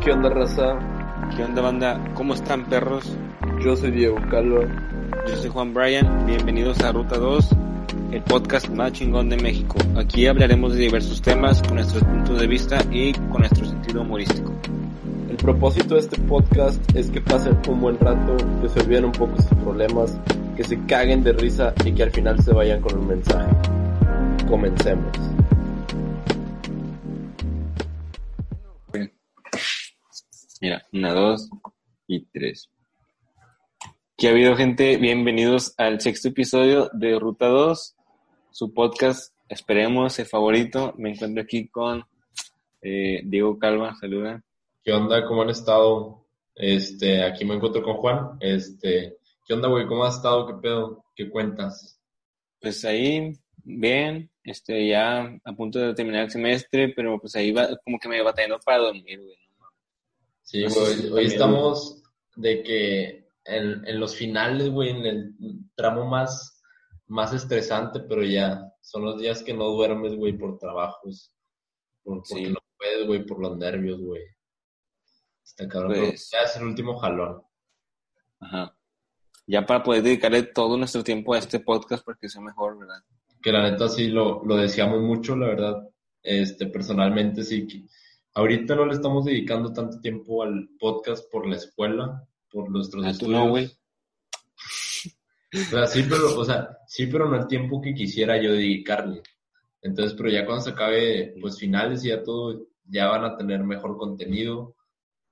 ¿Qué onda, raza? ¿Qué onda, banda? ¿Cómo están, perros? Yo soy Diego Calva. Yo soy Juan Bryan. Bienvenidos a Ruta 2, el podcast más chingón de México. Aquí hablaremos de diversos temas con nuestros puntos de vista y con nuestro sentido humorístico. El propósito de este podcast es que pasen un buen rato, que se olviden un poco sus problemas, que se caguen de risa y que al final se vayan con un mensaje. Comencemos. Mira, una, dos y tres. ¿Qué ha habido, gente? Bienvenidos al sexto episodio de Ruta 2, su podcast, esperemos, el favorito. Me encuentro aquí con eh, Diego Calva, saluda. ¿Qué onda? ¿Cómo han estado? Este, aquí me encuentro con Juan. Este, ¿qué onda, güey? ¿Cómo has estado? ¿Qué pedo? ¿Qué cuentas? Pues ahí, bien, este, ya a punto de terminar el semestre, pero pues ahí va, como que me va batallando para dormir, güey. Sí, güey. Hoy también- estamos de que en, en los finales, güey, en el tramo más, más estresante, pero ya son los días que no duermes, güey, por trabajos. Por, porque Sí. no puedes, güey, por los nervios, güey. Está cabrón, Pues- ya es el último jalón. Ajá. Ya para poder dedicarle todo nuestro tiempo a este podcast porque sea mejor, ¿verdad? que la neta sí lo, lo deseamos mucho, la verdad. Este, personalmente sí. Ahorita no le estamos dedicando tanto tiempo al podcast por la escuela, por nuestros Ah, tú estudios. no, güey. O sea, sí, pero, o sea, sí, pero no el tiempo que quisiera yo dedicarle. Entonces, pero ya cuando se acabe, pues finales y ya todo, ya van a tener mejor contenido,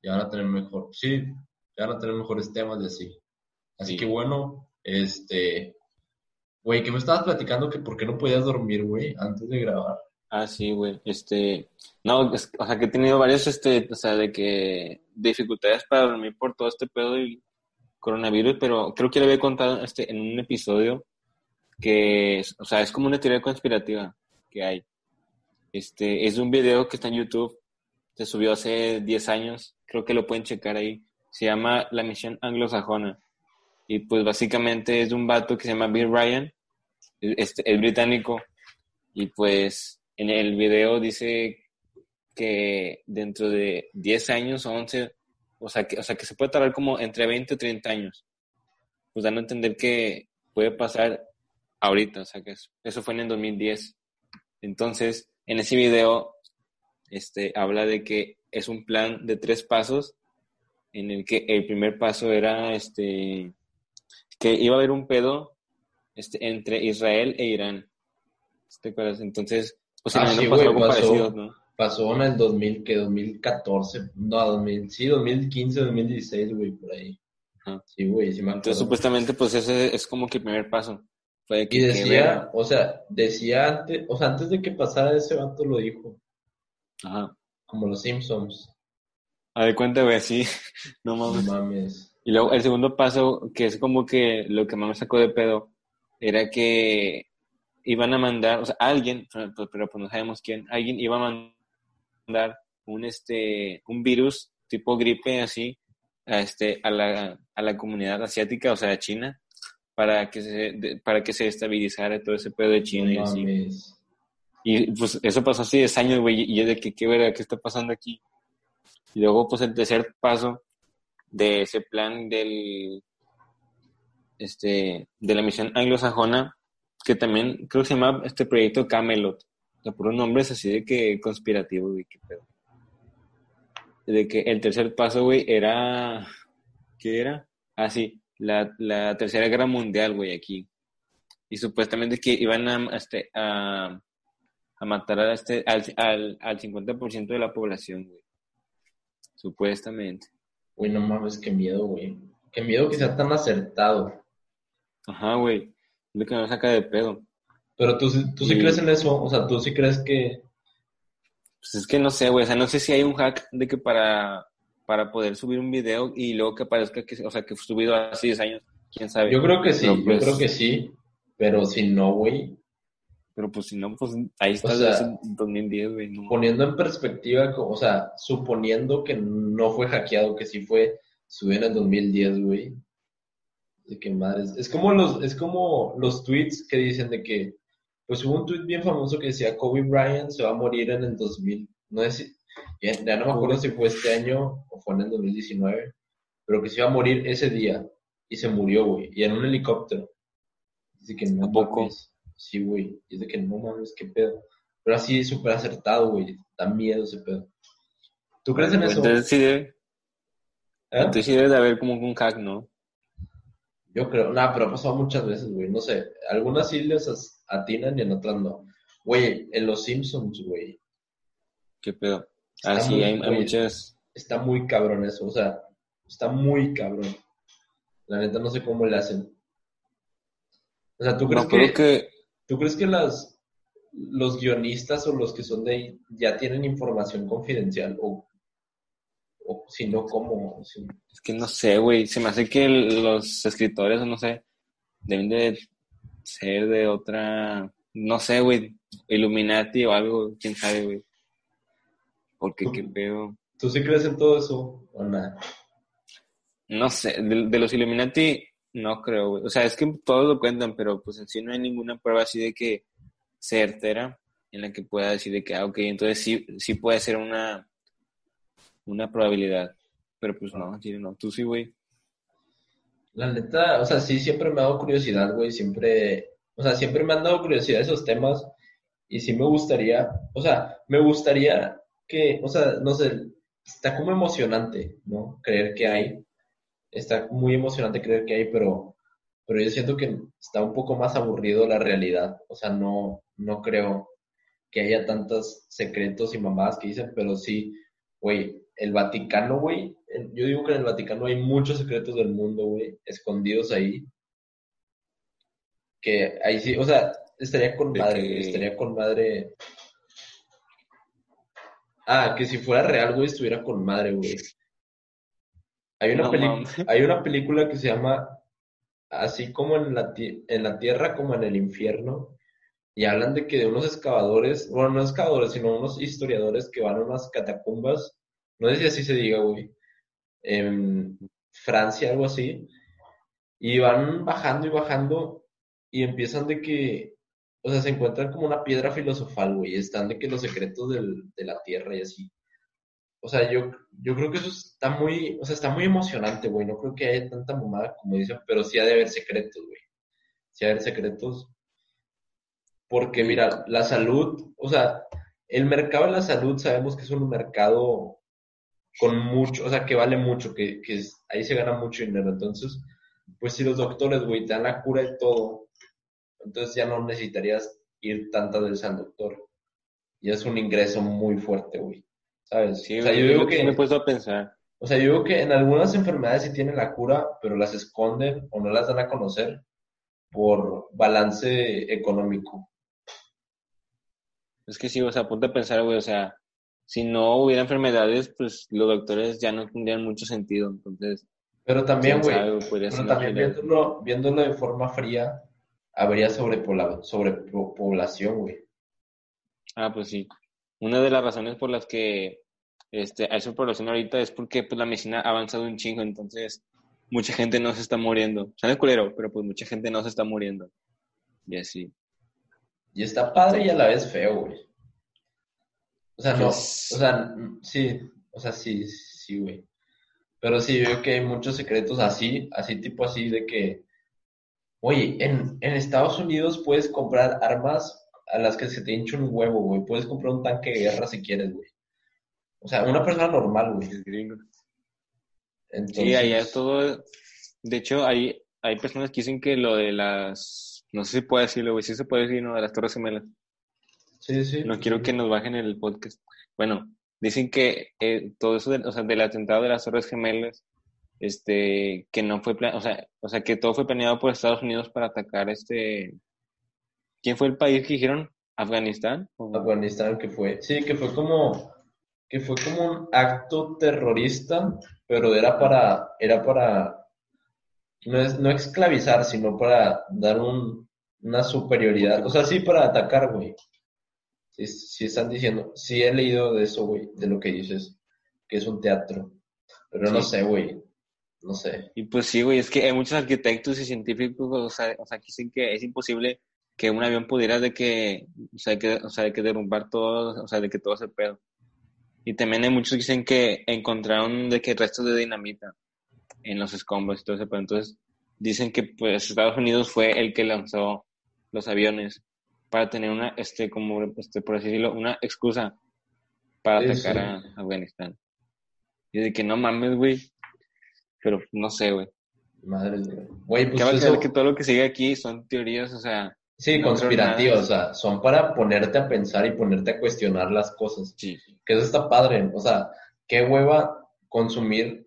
ya van a tener mejor, sí, ya van a tener mejores temas y así. Así Sí. que bueno, este, güey, que me estabas platicando que por qué no podías dormir, güey, antes de grabar. Ah, sí, güey. Este, no, o sea, que he tenido varios, este, o sea, de que dificultades para dormir por todo este pedo del coronavirus, pero creo que le había contado, este, en un episodio que, o sea, es como una teoría conspirativa que hay. Este, es un video que está en YouTube, se subió hace 10 años, creo que lo pueden checar ahí. Se llama La Misión Anglosajona. Y pues básicamente es de un vato que se llama Bill Ryan, este, es británico, y pues en el video dice que dentro de 10 años o 11, o sea, que, o sea, que se puede tardar como entre 20 o 30 años. Pues dando a entender que puede pasar ahorita, o sea, que eso, fue en el 2010. Entonces, en ese video, este, habla de que es un plan de tres pasos en el que el primer paso era, este, que iba a haber un pedo, este, entre Israel e Irán. ¿Te acuerdas? Entonces, pues en Ah, sí, pasó pasó. ¿no? Pasó en el 2000, que 2014, no, 2000, sí, 2015, 2016, güey, por ahí. Ajá. Sí, güey, sí me acuerdo. Entonces, supuestamente, pues ese es como que el primer paso. Fue de que, Y decía, o sea, decía antes, o sea, antes de que pasara ese vato lo dijo, Ajá. como los Simpsons. A ver, cuenta, güey, así. No No mames. mames. Y luego el segundo paso, que es como que lo que más me sacó de pedo, era que iban a mandar, o sea, alguien, pero, pero pues no sabemos quién, alguien iba a mandar un este un virus tipo gripe así a este a la, a la comunidad asiática, o sea, a China, para que se de- para que se estabilizara todo ese pedo de China y así. mames. Y pues eso pasó así 10 años, güey, y es de que qué verga, qué está pasando aquí. Y luego, pues el tercer paso de ese plan del, este, de la misión anglosajona, que también creo que se llama este proyecto Camelot. O sea, por un nombre es así de que conspirativo, güey, qué pedo. De que el tercer paso, güey, era, ¿qué era? Ah, sí, la, la tercera guerra mundial, güey, aquí. Y supuestamente que iban a, este, a, a matar a este, al, al, al 50% de la población, güey. Supuestamente. Güey, no mames, qué miedo, güey. Qué miedo que sea tan acertado. Ajá, güey. Lo que me saca de pedo. Pero tú, sí- tú sí crees en eso, o sea, tú sí crees que, Pues es que no sé, güey. O sea, no sé si hay un hack de que para, para poder subir un video y luego que parezca que, o sea, que fue subido hace 10 años. Quién sabe. yo creo que sí, Pero, yo pues, creo que sí, pero si no, güey, Pero pues si no, pues ahí está O sea, desde 2010, güey. No. poniendo en perspectiva, o sea, suponiendo que no fue hackeado, que sí fue subido en el 2010, güey. De que madres. Es como los, es como los tweets que dicen de que, pues hubo un tweet bien famoso que decía Kobe Bryant se va a morir en el 2000. No si, Ya, ya no me acuerdo si fue este año o fue en el 2019, pero que se iba a morir ese día y se murió, güey, y en un helicóptero. Dice que no ¿A poco? Sí, güey, y es de que no mames, qué pedo. Pero así súper acertado, güey, da miedo ese pedo. ¿Tú crees en Pues eso? Entonces sí, debe, ¿Eh? entonces sí debe de haber como un hack, ¿no? Yo creo, nada, pero ha pasado muchas veces, güey, no sé, algunas sí les atinan y en otras no. Güey, en los Simpsons, güey, ¿Qué pedo? Está Ah, sí, muy- hay, hay güey, muchas... está muy cabrón eso, o sea, está muy cabrón. La neta no sé cómo le hacen. O sea, ¿tú crees que, que... tú crees que las los guionistas o los que son de ahí ya tienen información confidencial o, o si no cómo? Si- Es que no sé, güey. Se me hace que los escritores, o no sé, deben de ser de otra... No sé, güey. Illuminati o algo, quién sabe, güey. Porque qué pedo... ¿Tú sí crees en todo eso o nada? No sé, de, de los Illuminati no creo, güey. O sea, es que todos lo cuentan, pero pues en sí no hay ninguna prueba así de que certera en la que pueda decir de que, ah, ok, entonces sí, sí puede ser una, una probabilidad. Pero pues no, no. Tú sí, güey. La neta, o sea, sí, siempre me ha dado curiosidad, güey, siempre, o sea, siempre me han dado curiosidad esos temas y sí me gustaría, o sea, me gustaría que, o sea, no sé, está como emocionante, ¿no? Creer que hay, está muy emocionante creer que hay, pero, pero yo siento que está un poco más aburrido la realidad, o sea, no, no creo que haya tantos secretos y mamadas que dicen, pero sí, güey, el Vaticano, güey, yo digo que en el Vaticano hay muchos secretos del mundo, güey, escondidos ahí, que ahí sí, o sea, estaría con madre, que- estaría con madre. Ah, que si fuera real, güey, estuviera con madre, güey. Hay una, No peli- mames. hay una película que se llama Así como en la, en la tierra como en el infierno, y hablan de que de unos excavadores, bueno, no excavadores, sino unos historiadores que van a unas catacumbas, no sé si así se diga, güey, en Francia, algo así, y van bajando y bajando, y empiezan de que, o sea, se encuentran como una piedra filosofal, güey, están de que los secretos del- de la tierra y así. O sea, yo, yo creo que eso está muy, o sea, está muy emocionante, güey. No creo que haya tanta mamada como dicen, pero sí ha de haber secretos, güey. Sí ha de haber secretos. Porque, mira, la salud, o sea, el mercado de la salud sabemos que es un mercado con mucho, o sea, que vale mucho, que, que es- ahí se gana mucho dinero. Entonces, pues si los doctores, güey, te dan la cura de todo, entonces ya no necesitarías ir tantas veces al doctor. Y es un ingreso muy fuerte, güey. ¿Sabes? Sí, o sea, yo digo que... me he puesto a pensar. O sea, yo digo que en algunas enfermedades sí tienen la cura, pero las esconden o no las dan a conocer por balance económico. Es que sí, o sea, ponte a pensar, güey, o sea, si no hubiera enfermedades, pues los doctores ya no tendrían mucho sentido. Entonces, Pero también, güey, pero también viéndolo, viéndolo de forma fría, habría sobrepoblación, güey. Ah, pues sí. Una de las razones por las que este, hay sobrepoblación ahorita es porque pues, la medicina ha avanzado un chingo, entonces mucha gente no se está muriendo. Suena culero, pero pues mucha gente no se está muriendo. Y así. Y está padre y a la vez feo, güey. O sea, no, o sea, sí, o sea, sí, sí, güey. Pero sí, creo que hay muchos secretos así, así tipo así de que, oye, en, en Estados Unidos puedes comprar armas a las que se te hincha un huevo, güey. Puedes comprar un tanque de guerra si quieres, güey. O sea, una persona normal, güey. Es gringo. Entonces, Sí, allá es todo. De hecho, hay, hay personas que dicen que lo de las. No sé si puede decirlo, güey. Sí se puede decir, ¿no? De las Torres Gemelas. Sí, sí. No quiero que nos bajen el podcast. Bueno, dicen que eh, todo eso, de- o sea, del atentado de las Torres Gemelas, este, que no fue, o sea, o sea, que todo fue planeado por Estados Unidos para atacar este. ¿Quién fue el país que dijeron? ¿Afganistán? ¿O- Afganistán que fue, sí, que fue como, que fue como un acto terrorista, pero era para, era para, no es, no esclavizar, sino para dar un, una superioridad, o sea, sí para atacar, güey. Sí están diciendo, sí he leído de eso, güey, de lo que dices, que es un teatro, pero no sé, güey, no sé. Y pues sí, güey, es que hay muchos arquitectos y científicos, o sea, o sea, que dicen que es imposible que un avión pudiera de que, o sea, que, o sea, de que derrumbar todo, o sea, de que todo ese pedo. Y también hay muchos que dicen que encontraron de que restos de dinamita en los escombros y todo eso, pero entonces dicen que pues Estados Unidos fue el que lanzó los aviones para tener una, este, como, este, por así decirlo, una excusa para Sí, atacar sí. a Afganistán. Y de que no mames, güey. Pero no sé, güey. Madre mía. Güey, Que pues va a eso... que todo lo que sigue aquí son teorías, o sea, Sí, no conspirativas, o sea, son para ponerte a pensar y ponerte a cuestionar las cosas. sí. Que eso está padre, o sea, qué hueva consumir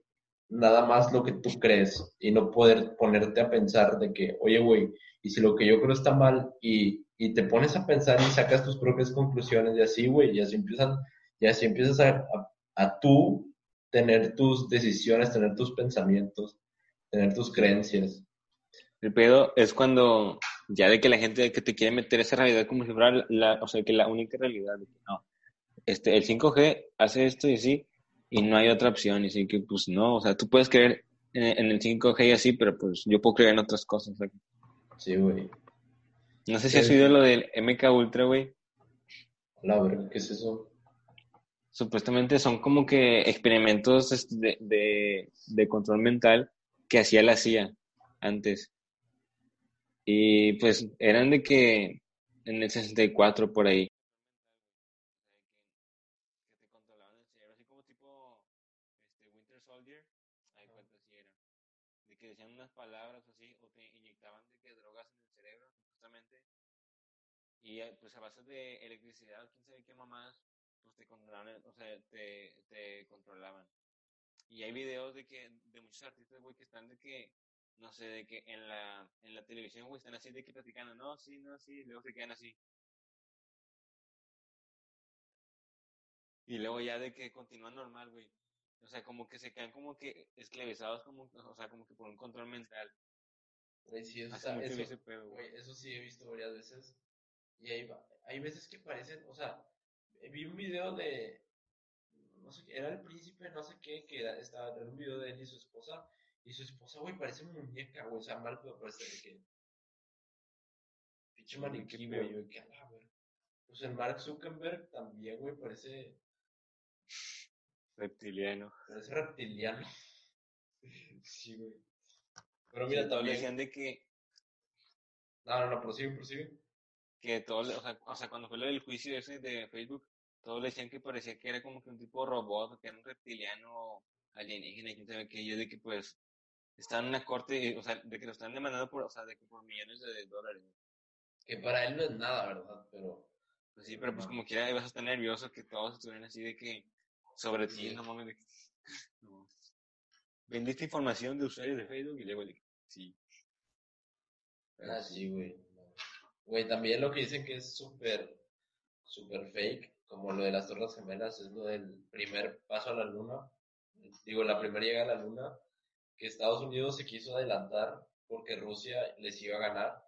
nada más lo que tú crees y no poder ponerte a pensar de que, oye, güey, y si lo que yo creo está mal y, y te pones a pensar y sacas tus propias conclusiones y así, güey, y así empiezan, y así empiezas a, a, a tú tener tus decisiones, tener tus pensamientos, tener tus creencias. El pedo es cuando ya de que la gente que te quiere meter esa realidad como si fuera la, o sea, que la única realidad, no, este, el 5G hace esto y así, y no hay otra opción, y así que pues no, o sea, tú puedes creer en, en el 5G y así, pero pues yo puedo creer en otras cosas. sea, Sí, güey. No sé si has oído lo del MK Ultra, güey. La verga, ¿qué es eso? Supuestamente son como que experimentos este, de, de, de control mental que hacía la CIA antes. Y pues eran de que en el 64 por ahí. Que te controlaban el cerebro, así como tipo este, Winter Soldier. Ahí cuenta así era. De que decían unas palabras así, o te inyectaban de que drogas en el cerebro, justamente. Y eh, pues a base de electricidad, quién sabe qué mamás, pues te controlaban, o sea, te, te controlaban. Y hay videos de que, de muchos artistas, güey, que están de que, no sé, de que en la, en la televisión, güey, están así de que platicando, no, sí, no, sí, y luego se quedan así. Y luego ya de que continúan normal, güey. O sea, como que se quedan como que esclavizados, como, o sea, como que por un control mental. Sí, pedo, güey, eso sí he visto varias veces. Y hay, va- hay veces que parecen, o sea, vi un video de, no sé, qué, era el príncipe, no sé qué, que era, estaba en un video de él y su esposa. Y su esposa, güey, parece muñeca, güey, o sea, mal, pero parece de que. Pinche Sí, maniquí, güey, yo, que a la verga. Pues el Mark Zuckerberg también, güey, parece, Reptiliano. parece reptiliano. sí, güey. Pero Sí, mira, todos también. decían de que, No, no, no, prosigue, prosigue. Que todos, le- o sea, o sea, cuando fue lo del juicio ese de Facebook, todos le decían que parecía que era como que un tipo robot, que era un reptiliano alienígena, y quién sabe qué, yo de que pues estaba en una corte, o sea, de que lo están demandando por, o sea, de que por millones de dólares. Que para él no es nada, ¿verdad? Pero. Pues sí, pero pues como quiera ibas a estar nervioso que todos estuvieran así de que sobre ti, no mames, de que, no. Vendiste información de usuarios de Facebook y luego de que, sí. Pero Ah, sí, güey. Güey, también lo que dicen que es súper, fake, como lo de las Torres Gemelas, es lo del primer paso a la luna. Digo, la primera llegada a la luna, que Estados Unidos se quiso adelantar porque Rusia les iba a ganar,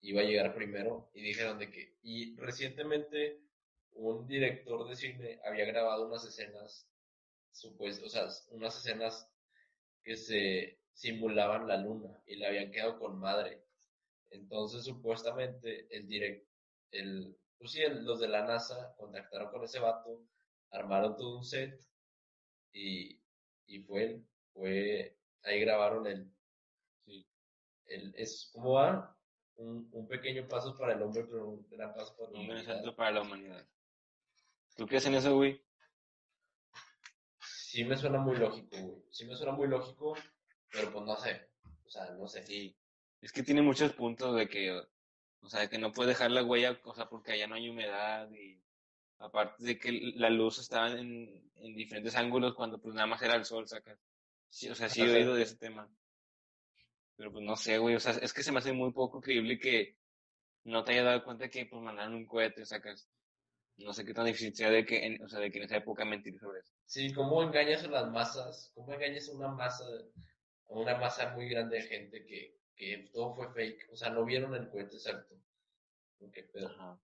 iba a llegar primero, y dijeron de que, y recientemente un director de cine había grabado unas escenas, supuest, o sea, unas escenas que se simulaban la luna y le habían quedado con madre. Entonces, supuestamente, el direct, el, pues sí, el- los de la NASA contactaron con ese vato, armaron todo un set y, y fue, fue, ahí grabaron el, Sí. el, es, ¿cómo va? Un, un pequeño paso para el hombre, pero un gran paso para la Un gran para la humanidad. ¿Tú crees en eso, güey? Sí me suena muy lógico, güey. Sí me suena muy lógico, pero pues no sé. O sea, no sé. Sí. Es que tiene muchos puntos de que, o sea, que no puede dejar la huella, o sea, porque allá no hay humedad y aparte de que la luz estaba en, en diferentes ángulos cuando pues nada más era el sol, sacas. Sí, o sea, sí he oído de ese tema. Pero pues no sé, güey, o sea, es que se me hace muy poco creíble que no te haya dado cuenta que pues mandaron un cohete, sacas. No sé qué tan difícil sea de que, en, o sea, de que en esa época mentir sobre eso. Sí, ¿cómo engañas a las masas? ¿Cómo engañas a una masa, a una masa muy grande de gente que, que todo fue fake? O sea, no vieron el cohete exacto. Ok, pero, Ajá.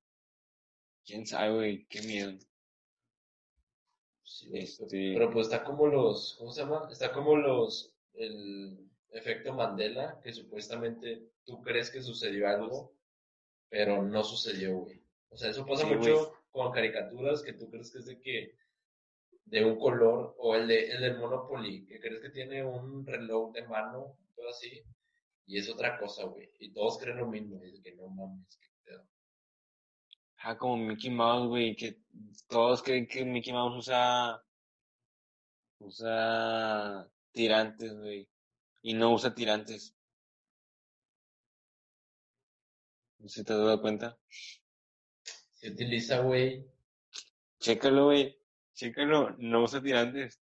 ¿Quién sabe, güey? Qué miedo. sí, Este- pero pues está como los, ¿cómo se llama? Está como los, el efecto Mandela, que supuestamente tú crees que sucedió algo, pero no sucedió, güey. O sea, eso pasa Sí, mucho con caricaturas que tú crees que es de que de un color, o el, de, el del Monopoly, que crees que tiene un reloj de mano, todo así, y es otra cosa, güey. Y todos creen lo mismo, y es que no mames, qué pedo. Ah, como Mickey Mouse, güey, que todos creen que Mickey Mouse usa, usa tirantes, güey, y no usa tirantes. No sé si te has dado cuenta. Se utiliza, güey. Chécalo, güey, chécalo, no usa tirantes.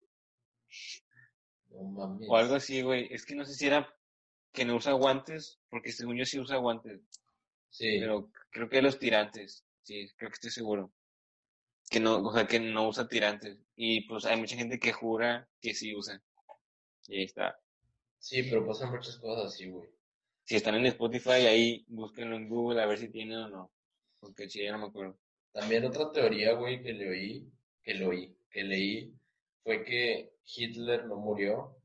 No mames. O algo así, güey. Es que no sé si era que no usa guantes, porque según yo sí usa guantes, Sí. pero creo que los tirantes, sí, creo que estoy seguro. Que no, o sea, que no usa tirantes. Y pues hay mucha gente que jura que sí usa. Y ahí está. Sí, pero pasan muchas cosas así, güey. Si están en Spotify, ahí búsquenlo en Google a ver si tienen o no. Porque sí, ya no me acuerdo. También otra teoría, güey, que le oí, que lo oí, que leí, fue que Hitler no murió.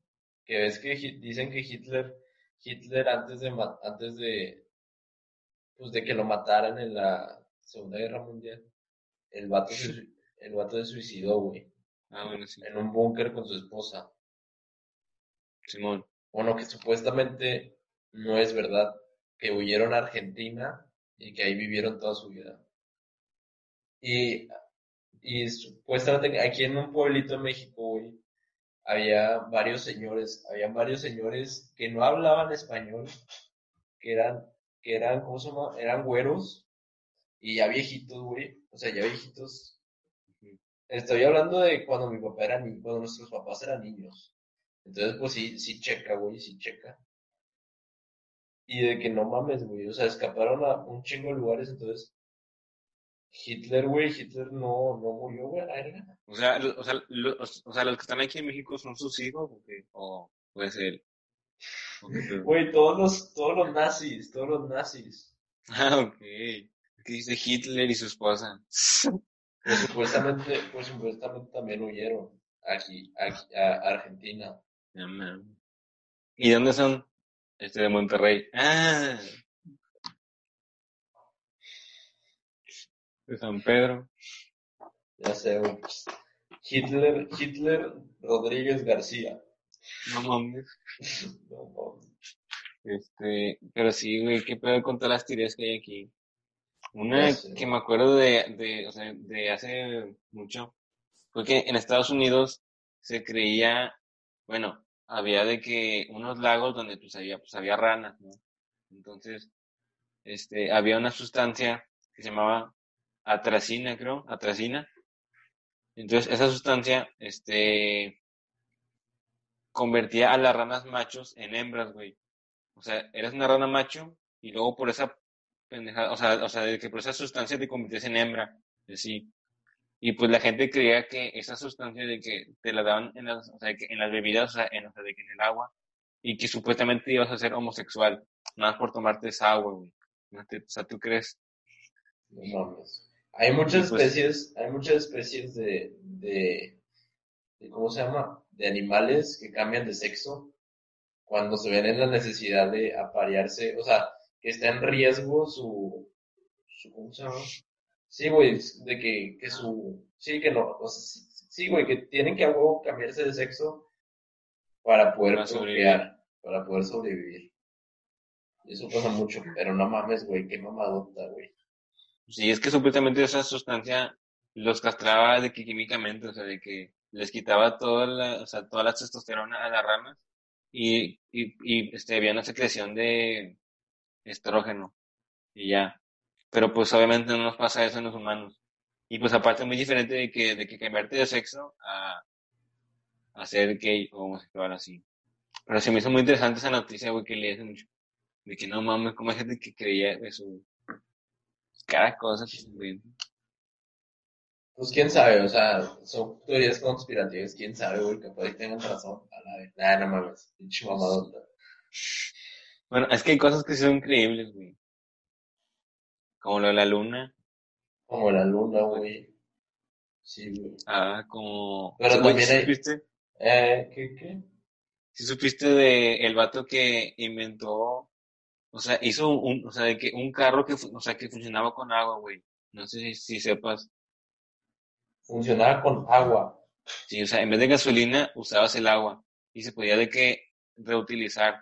Que ves que dicen que Hitler, Hitler antes de, antes de, pues de que lo mataran en la Segunda Guerra Mundial, el vato se, el vato se suicidó, güey, Ah, bueno, sí. en un búnker con su esposa. Simón. Bueno, que supuestamente no es verdad, que huyeron a Argentina y que ahí vivieron toda su vida. Y, y supuestamente aquí en un pueblito de México, güey, había varios señores, había varios señores que no hablaban español, que eran, que eran, ¿cómo se llama? Eran güeros y ya viejitos, güey, o sea, ya viejitos. Estoy hablando de cuando mi papá era niño, cuando nuestros papás eran niños. Entonces, pues sí, sí checa, güey, sí checa. Y de que no mames, güey, o sea, escaparon a un chingo de lugares, entonces Hitler, güey, Hitler no, no murió, güey. O sea, o, sea, lo- o sea, los que están aquí en México son sus hijos, ¿o puede ser. Güey, todos los, todos los nazis, todos los nazis. Ah, ok. ¿Qué dice Hitler y su esposa? Pues supuestamente, pues supuestamente también huyeron aquí, aquí a Argentina. ¿Y dónde son? Este de Monterrey. Ah. De San Pedro. Ya sé, güey. Hitler, Hitler Rodríguez García. No mames. No mames. Este, pero sí, güey, qué pedo con todas las teorías que hay aquí. Una que me acuerdo de, de, o sea, de hace mucho, fue que en Estados Unidos se creía, bueno, había de que unos lagos donde pues había, pues había ranas, ¿no? Entonces, este, había una sustancia que se llamaba atracina, creo, atracina. Entonces, esa sustancia, este, convertía a las ranas machos en hembras, güey. O sea, eras una rana macho y luego por esa pendejada, o sea, o sea, de que por esa sustancia te convertías en hembra, así. Y pues la gente creía que esa sustancia de que te la daban en las, o sea, que en las bebidas, o sea, en, o sea, de que en el agua, y que supuestamente ibas a ser homosexual, nada más por tomarte esa agua, güey. O sea, ¿tú crees? No mames. Hay muchas pues- especies, hay muchas especies de, de, de, ¿cómo se llama? De animales que cambian de sexo cuando se ven en la necesidad de aparearse, o sea, que está en riesgo su, su ¿cómo se llama? Sí, güey, de que, que su, sí, que no, o sea, sí, güey, que tienen que a huevo cambiarse de sexo para poder Para sobrevivir. para poder sobrevivir. Y eso pasa mucho, pero no mames, güey, qué mamadota, güey. Sí, es que supuestamente esa sustancia los castraba de que químicamente, o sea, de que les quitaba toda la, o sea, toda la testosterona a las ranas y, y, y este, había una secreción de estrógeno y ya. Pero pues obviamente no nos pasa eso en los humanos. Y pues aparte muy diferente de que, de que cambiarte de sexo a, a ser gay o homosexual así. Pero se me hizo muy interesante esa noticia, güey, que leí hace mucho. De que no mames, como hay gente que creía eso. Cada cosa que inventa. Pues quién sabe, o sea, son teorías conspirativas, quién sabe, güey, capaz y tengan razón. A la vez. Nah, no mames, pinche mamadota. Bueno, es que hay cosas que son increíbles, güey. Como lo de la luna. Como la luna, güey. Sí, güey. Ah, como... Pero también ¿sí hay- supiste? Eh, ¿qué, qué? ¿Sí supiste de el vato que inventó, o sea, hizo un, o sea, de que un carro que, o sea, que funcionaba con agua, güey. No sé si, si sepas. Funcionaba con agua. Sí, o sea, en vez de gasolina usabas el agua y se podía de que reutilizar.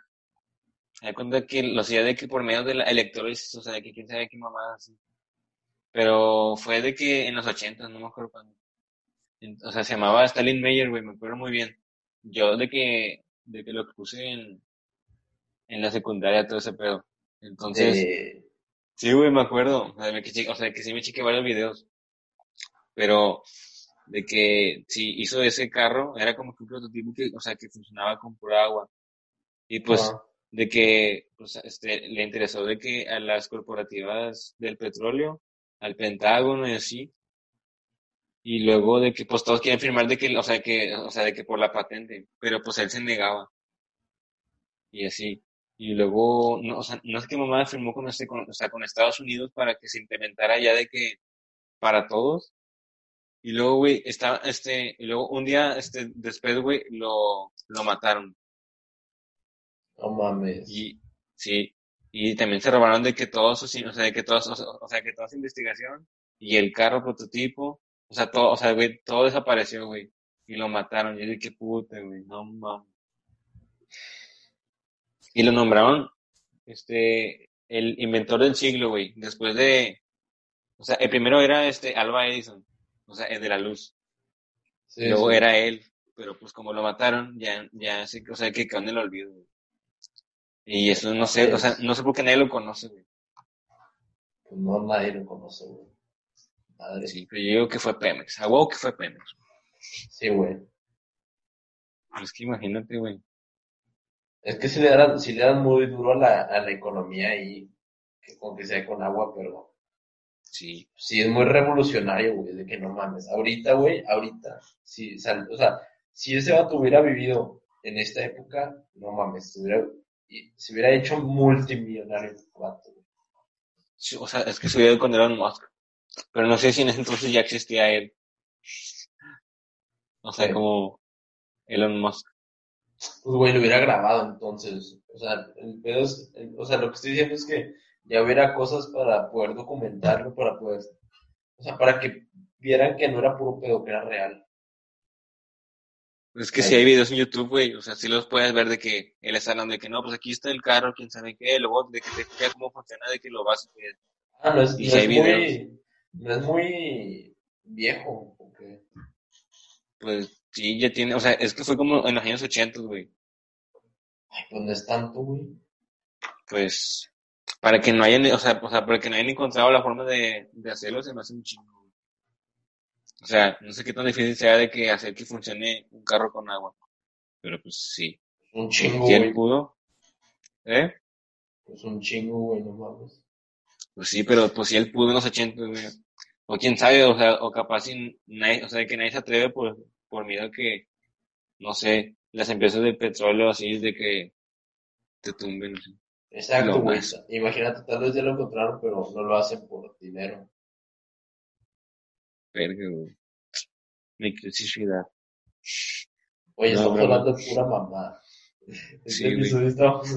Hay cuenta que lo hacía de que por medio de la electrólisis, o sea, de que quién sabe qué mamada así. Pero fue de que en los 80, no me acuerdo cuándo. O sea, se llamaba Stalin Meyer, güey, me acuerdo muy bien. Yo de que, de que lo puse en, en la secundaria, todo ese pedo. Entonces, sí, güey, me acuerdo. O sea, sí- o sea, que sí me chequé varios videos. Pero de que si hizo ese carro, era como que un prototipo que, o sea, que funcionaba con pura agua. Y pues, de que, pues, este, le interesó de que a las corporativas del petróleo, al Pentágono y así, y luego de que, pues, todos quieren firmar de que, o sea, que, o sea, de que por la patente, pero pues él se negaba, y así. Y luego, no, o sea, no es que mamá firmó con este, con, o sea, con Estados Unidos para que se implementara ya de que, para todos, y luego, güey, estaba, este, y luego un día, este, después, güey, lo, lo mataron. No mames. Y, sí, y también se robaron de que todos o sea, de que todos, o sea, o sea, que toda su investigación y el carro prototipo, o sea, todo, o sea, güey, todo desapareció, güey, y lo mataron. Y yo dije, qué puta, güey, no mames. Y lo nombraron, este, el inventor del siglo, güey, después de, o sea, el primero era este Alba Edison, o sea, el de la luz. Sí, luego sí. era él, pero pues como lo mataron, ya, ya sé, o sea, que quedó en el olvido, güey. Y eso no sé, o sea, no sé por qué nadie lo conoce, güey. Pues no, nadie lo conoce, güey. Madre. Sí, pero yo digo que fue Pemex. A que fue Pemex. Sí, güey. Es que imagínate, güey. Es que si le dan, si le dan muy duro a la, a la economía y que con que sea con agua, pero Sí, sí es muy revolucionario, güey, de que no mames. Ahorita, güey, ahorita, sí, sal- o sea, si ese vato hubiera vivido en esta época, no mames, se hubiera, se hubiera hecho multimillonario el vato, güey. Sí, o sea, es que soy con Elon Musk. Pero no sé si en ese entonces ya existía él. O sea, Sí. como Elon Musk. Pues, güey, lo hubiera grabado entonces. O sea, el pedo es, el- o sea, lo que estoy diciendo es que ya hubiera cosas para poder documentarlo, para poder, o sea, para que vieran que no era puro pedo, que era real. Es que si hay videos en YouTube, güey, o sea, si los puedes ver de que él está hablando de que no, pues aquí está el carro, quién sabe qué, luego de que te explica cómo funciona, de que lo vas a ver. Ah, no es, Y no si hay es videos. muy, no es muy viejo, porque, Pues sí, ya tiene, o sea, es que fue como en los años 80, güey. ay, pues no es tanto, güey. Pues, para que no hayan, o sea, o sea, para que no hayan encontrado la forma de, de hacerlo, se me hace un chingo. güey. O sea, no sé qué tan difícil sea de que hacer que funcione un carro con agua. Pero pues sí. Un chingo, Si él güey. pudo, ¿eh? Pues un chingo, güey, no mames. Pues sí, pero pues si él pudo en los 80, güey. O quién sabe, o sea, o capaz sin nadie, o sea, que nadie se atreve por, por miedo a que, no sé, las empresas de petróleo así de que te tumben. así. Exacto, güey. Imagínate, tal vez ya lo encontraron, pero no lo hacen por dinero. Verga, güey. Mi criticidad. Oye, No, estamos hablando de pura mamá. Este Sí, episodio estamos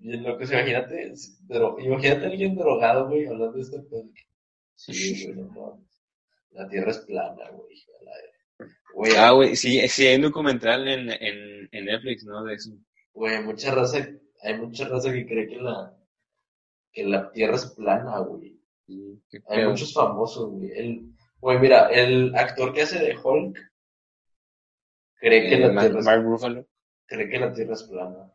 bien locos. Imagínate, pero imagínate a alguien drogado, güey, hablando de este pedo. Sí, güey, no mames. La tierra es plana, güey. a la. Güey, Ah, güey, sí, sí hay un documental en, en, en Netflix, ¿no? De eso. güey, mucha raza, hay mucha raza que cree que la, que la tierra es plana, güey. Sí, Hay muchos famosos, güey. El, güey, mira, el actor que hace de Hulk cree que Eh, la Mark, tierra es Mark Ruffalo. cree que la Tierra es plana.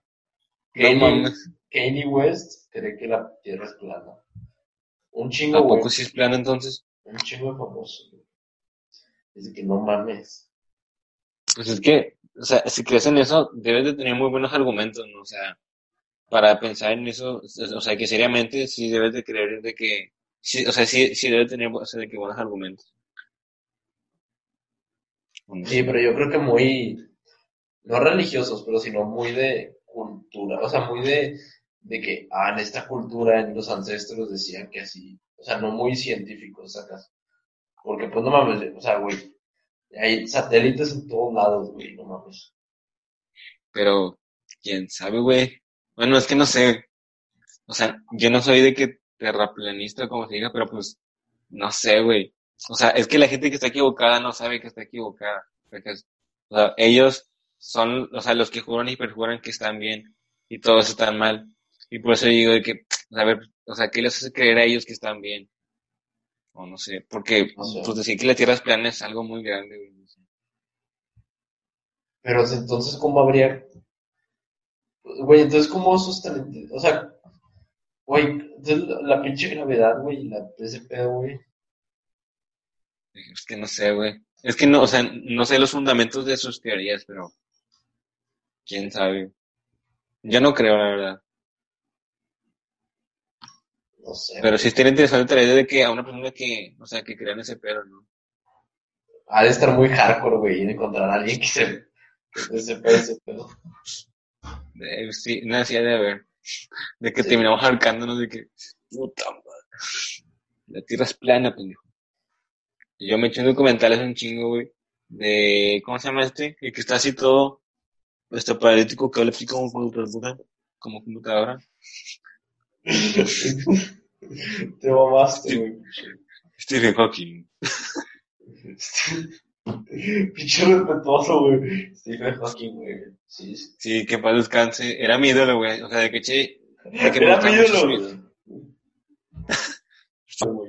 No Kanye, West cree que la Tierra es plana. Un chingo, ¿A güey. poco sí es plano entonces? Un chingo de famosos, güey. Dice que no mames. Pues es que, o sea, si crees en eso, debes de tener muy buenos argumentos, ¿no? O sea, para pensar en eso, o sea, que seriamente sí debes de creer de que, sí, o sea, sí, sí debes tener, o sea, de que buenos argumentos. Sí, pero yo creo que muy, no religiosos, pero sino muy de cultura. O sea, muy de, de que, ah, en esta cultura, en los ancestros decían que así. O sea, no muy científicos, sacas. Porque, pues, no mames, o sea, güey. Hay satélites en todos lados, güey, no mames. Pero, quién sabe, güey. Bueno, es que no sé. O sea, yo no soy de que terraplanista, como se diga, pero pues, no sé, güey. O sea, es que la gente que está equivocada no sabe que está equivocada. Porque, o sea, ellos son, o sea, los que juran y perjuran que están bien y todos están mal. Y por eso digo de que, a ver, o sea, ¿qué les hace creer a ellos que están bien? O no sé, porque No sé. pues decir que la Tierra es plana es algo muy grande, güey. Pero entonces, ¿cómo habría? Güey, entonces, ¿cómo sostener? O sea, güey, entonces la, pinche gravedad, güey, la, ese pedo, güey. Es que no sé, güey. Es que no, o sea, no sé los fundamentos de sus teorías, pero quién sabe. Yo no creo, la verdad. No sé. Pero sí estaría interesante traer de que a una persona que, o sea, que crea en ese pedo, ¿no? Ha de estar muy hardcore, güey, en encontrar a alguien que se. que ese pedo, ese pedo. De- sí, nada, sí de haber. De que Sí. terminamos arcándonos de que, puta madre. La tierra es plana, pendejo. Yo me eché un documental hace un chingo, güey. De, ¿cómo se llama este? El que está así todo, este paralítico que habla así como computadora. Como computadora. Te mamaste, güey. Stephen Hawking. Pinche respetuoso, güey. Stephen Hawking, güey. Sí, sí. Sí, que para descanse. Era mi ídolo, güey. O sea, de que che. de que Era mi ídolo.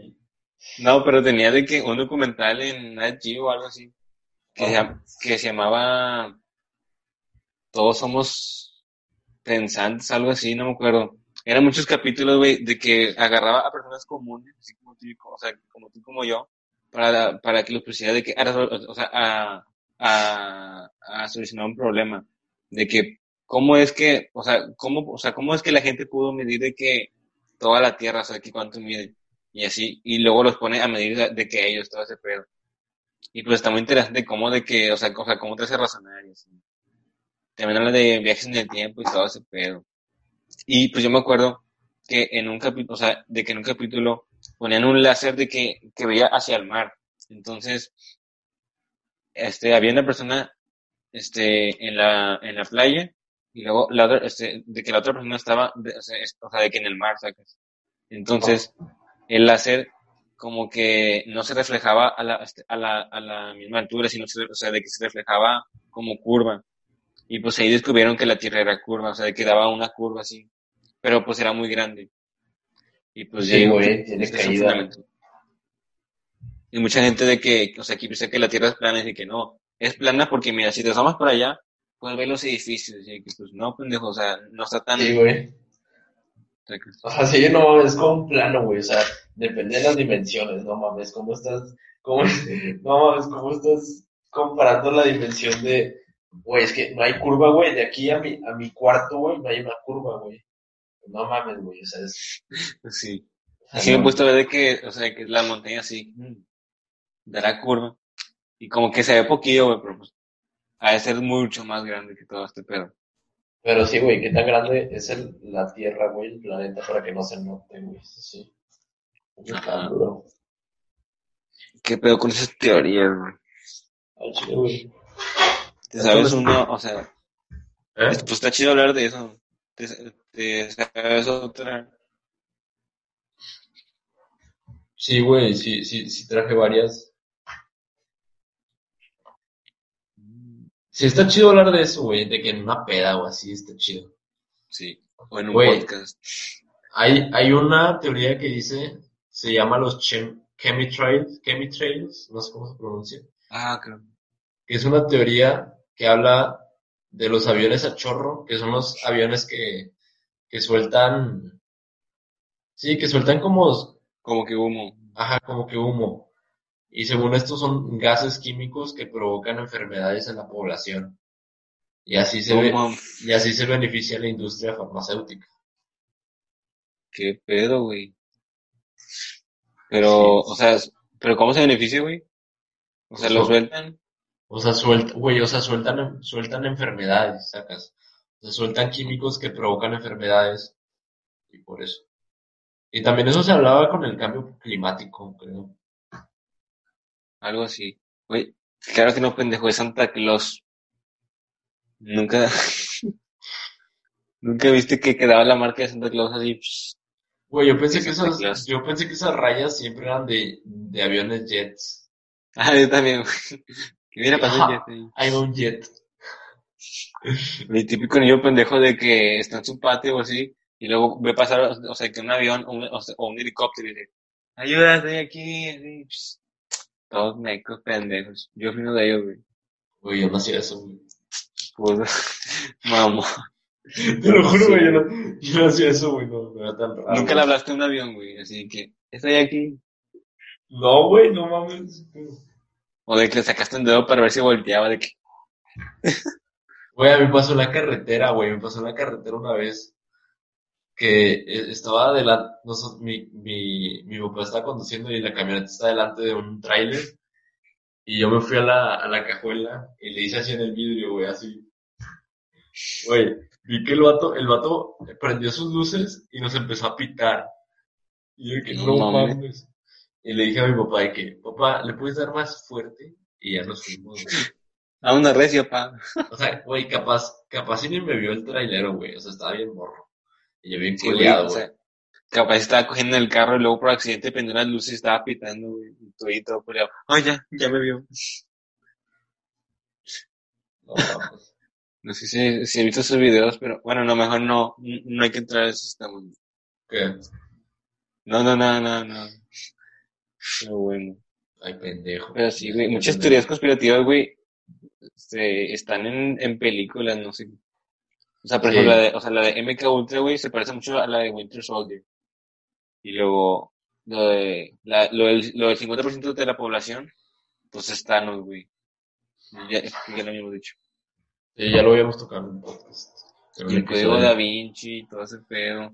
No, pero tenía de que un documental en Nat Geo o algo así. Que, se, llam- que se llamaba Todos somos pensantes, algo así, no me acuerdo. Eran muchos capítulos, güey, de que agarraba a personas comunes, así como tú, o como tú como yo, para, para que los pusiera de que, o sea, a, a, a solucionar un problema. De que, cómo es que, o sea, cómo, o sea, cómo es que la gente pudo medir de que toda la Tierra, o sea, que cuánto mide, y así, y luego los pone a medir de, de que ellos, todo ese pedo. Y pues está muy interesante cómo de que, o sea, o sea cómo te hace razonar y así. También habla de viajes en el tiempo y todo ese pedo. Y pues yo me acuerdo que en un capítulo, o sea, de que en un capítulo ponían un láser de que, que veía hacia el mar. Entonces, este, había una persona, este, en la, en la playa, y luego la otra, este, de que la otra persona estaba, de- o, sea, de que en el mar, sacas. Entonces, el láser como que no se reflejaba a la, este, a la, a la misma altura, sino, se- o sea, de que se reflejaba como curva. Y pues ahí descubrieron que la Tierra era curva, o sea, de que daba una curva así. Pero pues era muy grande. Y pues Sí, ya digo güey, que tiene ese es un caída. fundamento. Y mucha gente de que, o sea, que piensa que la Tierra es plana y dice que no. Es plana porque, mira, si te asomas para allá, puedes ver los edificios. Y que pues no, pendejo, o sea, no está tan... Sí, güey. O sea, sí, no mames, es como un plano, güey. O sea, depende de las dimensiones, no mames. ¿Cómo estás? ¿Cómo, no mames, ¿cómo estás comparando la dimensión de. Güey, es que no hay curva, güey. De aquí a mi, a mi cuarto, güey, no hay una curva, güey. No mames, güey. O sea, es. Sí. Así me he puesto a ver de que, o sea, que la montaña así, mm, dará curva. Y como que se ve poquillo, güey, pero pues, ha de ser mucho más grande que todo este pedo. Pero sí, güey, qué tan grande es el, la Tierra, güey, el planeta, para que no se note, güey. Sí, sí. Ajá. duro. ¿Qué pedo con esas teorías, güey? Chile, güey. ¿Te sabes uno? O sea, ¿Eh? pues está chido hablar de eso. ¿Te, te sabes otra? Sí, güey, sí, sí, sí traje varias. Sí, está chido hablar de eso, güey, de que en una peda o así está chido. Sí. O en un Güey. podcast. Hay, hay una teoría que dice, se llama los chem- chemitrails, chemitrails, no sé cómo se pronuncia, Ah, creo. que es una teoría que habla de los aviones a chorro, que son los aviones que, que sueltan, sí, que sueltan como, Como que humo. ajá, como que humo. Y según esto son gases químicos que provocan enfermedades en la población. Y así se ve, y así se beneficia la industria farmacéutica. qué pedo, güey. Pero, o sea, pero ¿cómo se beneficia, güey? O sea, lo Eso. sueltan. O sea, sueltan, güey, o sea, sueltan, sueltan enfermedades, sacas. O sea, sueltan químicos que provocan enfermedades. Y por eso. Y también eso se hablaba con el cambio climático, creo. Algo así. Güey, claro que no, pendejo, es Santa Claus. Nunca, nunca viste que quedaba la marca de Santa Claus así. Güey, yo pensé que Santa esas, Claus. yo pensé que esas rayas siempre eran de, de aviones jets. Ah, yo también, güey. Y pasó el jet ahí. Hay un jet. Mi típico niño pendejo de que está en su patio o así, y luego ve pasar, o sea, que un avión o un, o un helicóptero y dice, ayuda, estoy aquí, así, todos mecos pendejos. Yo fui uno de ellos, güey. Güey, yo no hacía eso, güey. Pues, mamá. Te lo juro, güey, yo no, yo no hacía eso, güey, no, no era tan raro. Nunca le hablaste a un avión, güey, así que, estoy aquí. No, güey, no mames. O de que le sacaste un dedo para ver si volteaba, de que... Güey, a mí me pasó la carretera, güey, me pasó la carretera una vez que eh, estaba adelante, mi, mi, mi papá estaba conduciendo y la camioneta está delante de un tráiler y yo me fui a la, a la cajuela y le hice así en el vidrio, güey, así. Güey, vi que el vato, el vato prendió sus luces y nos empezó a pitar. Y yo que no, No mames. mames. Y le dije a mi papá de que, papá, ¿le puedes dar más fuerte? Y ya nos fuimos, güey. A una recia, pa. O sea, güey, capaz, capaz ni me vio el trailero, güey. O sea, estaba bien morro. Y yo bien Sí, güey, culiado, o güey. sea, capaz estaba cogiendo el carro y luego por accidente prendió las luces y estaba pitando, güey. Y todo y todo culiado. Ay, ya, ya me vio. No sé si, si he visto sus videos, pero bueno, no, mejor no, no hay que entrar a ese sistema. ¿Qué? No, no, no, no, no. Pero bueno. Ay, pendejo. Pero sí, güey, muchas pendejo. teorías conspirativas, güey, este, están en, en películas, no sé. O sea, por Sí. ejemplo, la de, o sea, la de MK Ultra, güey, se parece mucho a la de Winter Soldier. Y luego, lo de, la, lo del, lo del 50% de la población, pues es Thanos, güey. Ya, ya lo habíamos dicho. Sí, ya lo habíamos tocado en un podcast. En un Y el código episodio. Da Vinci y todo ese pedo.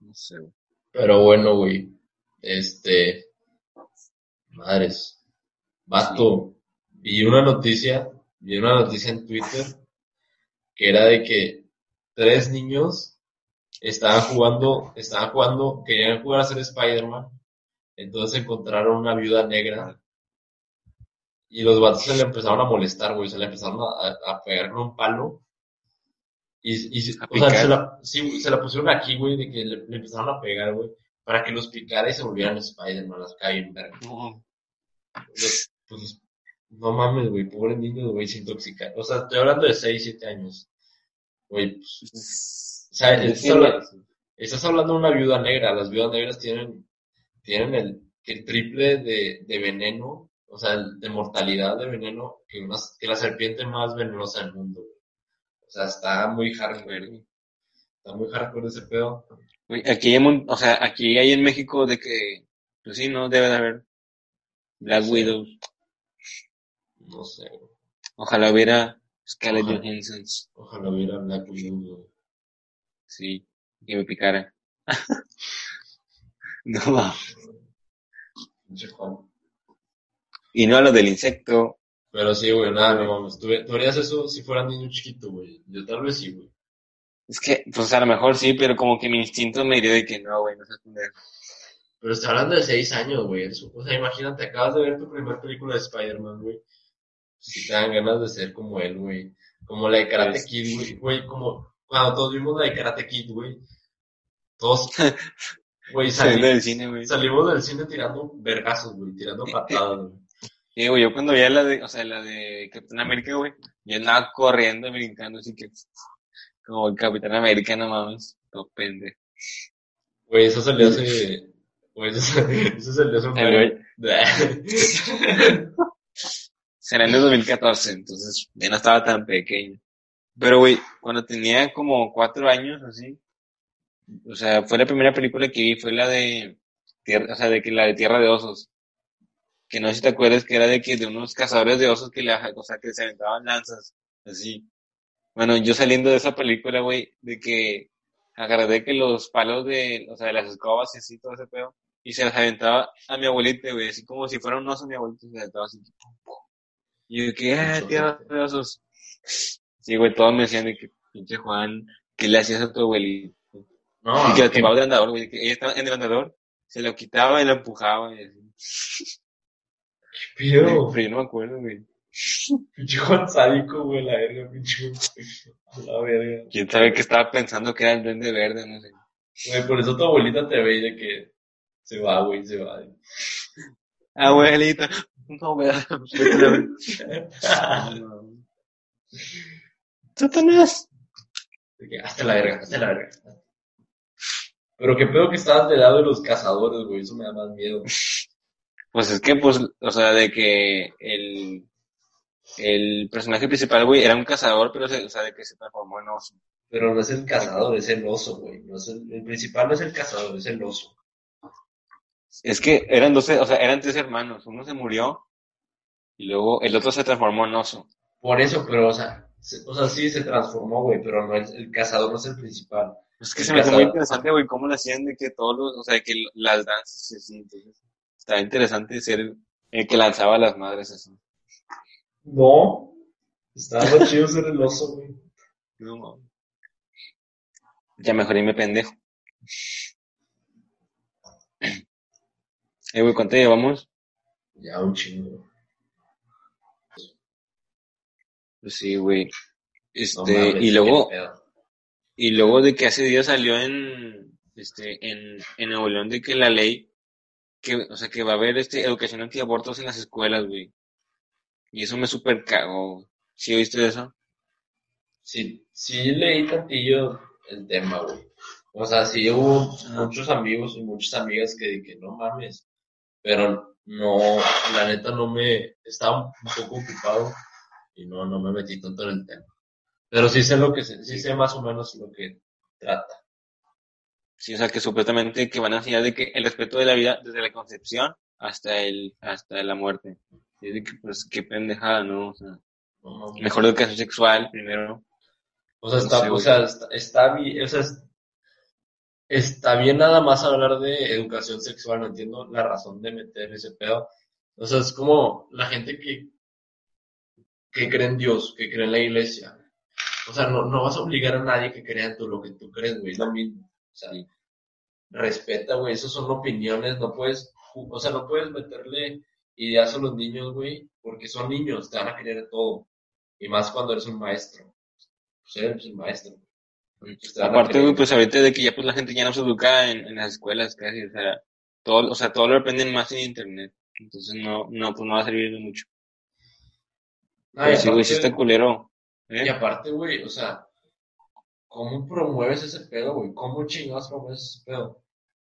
No sé, güey. Pero bueno, güey. Este. Madres. Vato. Vi una noticia. Vi una noticia en Twitter. Que era de que tres niños estaban jugando. Estaban jugando. Querían jugar a ser Spider-Man. Entonces encontraron una viuda negra. Y los vatos se le empezaron a molestar, güey. Se le empezaron a, a- pegar con un palo. Y, y o sea, se la, sí, se la pusieron aquí, güey, de que le, le empezaron a pegar, güey, para que los picara y se volvieran Spider-Man, las caen, verga. No, Los- Pues, no mames, güey, pobre niño, güey, se intoxica. O sea, estoy hablando de 6, 7 años. Güey, pues, o sea, estás hablando, estás hablando de una viuda negra. Las viudas negras tienen, tienen el, el triple de, de veneno, o sea, de mortalidad de veneno que, una, que la serpiente más venenosa del mundo, güey. O sea, está muy hardcore, güey. Está muy hardcore ese pedo. Aquí hay, mon- o sea, aquí hay en México de que, pues sí, no debe de haber Black Sí. Widow. No sé, güey. Ojalá hubiera Scarlett. Johansson. Ojalá hubiera Black Widow. Sí, que me picara. no, va. Y no a lo del insecto. Pero sí, güey, nada, no mames. ¿Tú, tú harías eso si fueras niño chiquito, güey. Yo tal vez sí, güey. Es que, pues a lo mejor sí, pero como que mi instinto me diría de que no, güey, no sé pendejo. Pero está hablando de seis años, güey. O sea, imagínate, acabas de ver tu primer película de Spider-Man, güey. Si te dan ganas de ser como él, güey. Como la de Karate Pues- Kid, güey. Güey, como cuando todos vimos la de Karate Kid, güey. Todos, güey, Saliendo sali- del cine, güey. salimos del cine tirando vergazos, güey. Tirando patadas, güey. Sí, güey, yo cuando veía la de, o sea, la de Capitán América, güey, yo andaba corriendo, y brincando, así que, como el Capitán América, no mames, todo pendejo. Güey, eso salió hace... Güey, eso, eso salió hace un año. Será en el 2014, entonces ya no estaba tan pequeño. Pero, güey, cuando tenía como cuatro años, así, o sea, fue la primera película que vi, fue la de, tierra, o sea, de que la de Tierra de Osos. Que no sé si te acuerdas que era de que de unos cazadores de osos que le, o sea, que se aventaban lanzas, así. Bueno, yo saliendo de esa película, güey, de que agarré que los palos de, o sea, de las escobas y así, todo ese pedo, y se las aventaba a mi abuelita, güey, así como si fuera un oso, mi abuelita se las aventaba así. Y yo que, ah, de osos. Sí, güey, todos me decían de que, pinche Juan, ¿qué le hacías a tu abuelita? No, y que la tumbaba del andador, güey, que ella estaba en el andador, se lo quitaba y lo empujaba, y así. Pero, Pero yo no me acuerdo, güey. Pinche Juan sádico, güey, la verga, pinche. La verga. Quién sabe qué estaba pensando que era el duende verde, no sé. Güey, por eso tu abuelita te ve y de que se va, güey, se va. Abuelita, No, vea. Satanás. Hasta la verga, hasta la verga. Pero qué pedo que estabas del lado de los cazadores, güey. Eso me da más miedo. Pues es que, pues, o sea, de que el, el personaje principal, güey, era un cazador, pero se, o sea, de que se transformó en oso. Pero no es el cazador, es el oso, güey. No es el, el principal no es el cazador, es el oso. Es que eran dos, o sea, eran tres hermanos. Uno se murió y luego el otro se transformó en oso. Por eso, pero, o sea, se- o sea, sí se transformó, güey, pero no es, el cazador no es el principal. Es que El se me hace muy interesante, güey, cómo le hacían de que todos los, o sea, de que las danzas, así, entonces, estaba interesante ser el que lanzaba a las madres, así. No. Estaba chido ser el oso, güey. No, mames. Ya mejor irme pendejo. Eh, güey, ¿cuánto llevamos? Ya, un chingo. Pues sí, güey. No Este, mames, y luego, y luego de que hace días salió en, este, en, en Nuevo León de que la ley, que, o sea, que va a haber este, educación antiabortos en las escuelas, güey. Y eso me super cagó. ¿Sí oíste eso? Sí, sí leí tantillo el tema, güey. O sea, sí hubo muchos amigos y muchas amigas que dije, no mames. Pero no, la neta no me, estaba un poco ocupado y no, no me metí tanto en el tema. Pero sí sé lo que, sí sé más o menos lo que trata. Sí, o sea, que supuestamente que van a enseñar de que el respeto de la vida desde la concepción hasta el, hasta la muerte. Y de que, pues, qué pendejada, ¿no? O sea, No mames. mejor educación sexual primero. O sea, No está, sé, o sea, está, está bien, o sea, es- está bien nada más hablar de educación sexual, no entiendo la razón de meter ese pedo. O sea, es como la gente que, que cree en Dios, que cree en la iglesia. O sea, no, no vas a obligar a nadie que crea en tú lo que tú crees, güey, es lo mismo. O sea, respeta, güey, esas son opiniones, no puedes, o sea, no puedes meterle ideas a los niños, güey, porque son niños, te van a querer todo. Y más cuando eres un maestro. Pues eres un maestro. Pues a Aparte, güey, pues ahorita de que ya pues la gente ya no se educa en, en las escuelas casi, o sea, todo, o sea, todo lo aprenden más en internet. Entonces no, no, pues no va a servir de mucho. Y Pero sí, güey, sí aparte- está culero. Y ¿eh? aparte, güey, o sea, ¿cómo promueves ese pedo, güey? ¿Cómo chingados promueves ese pedo?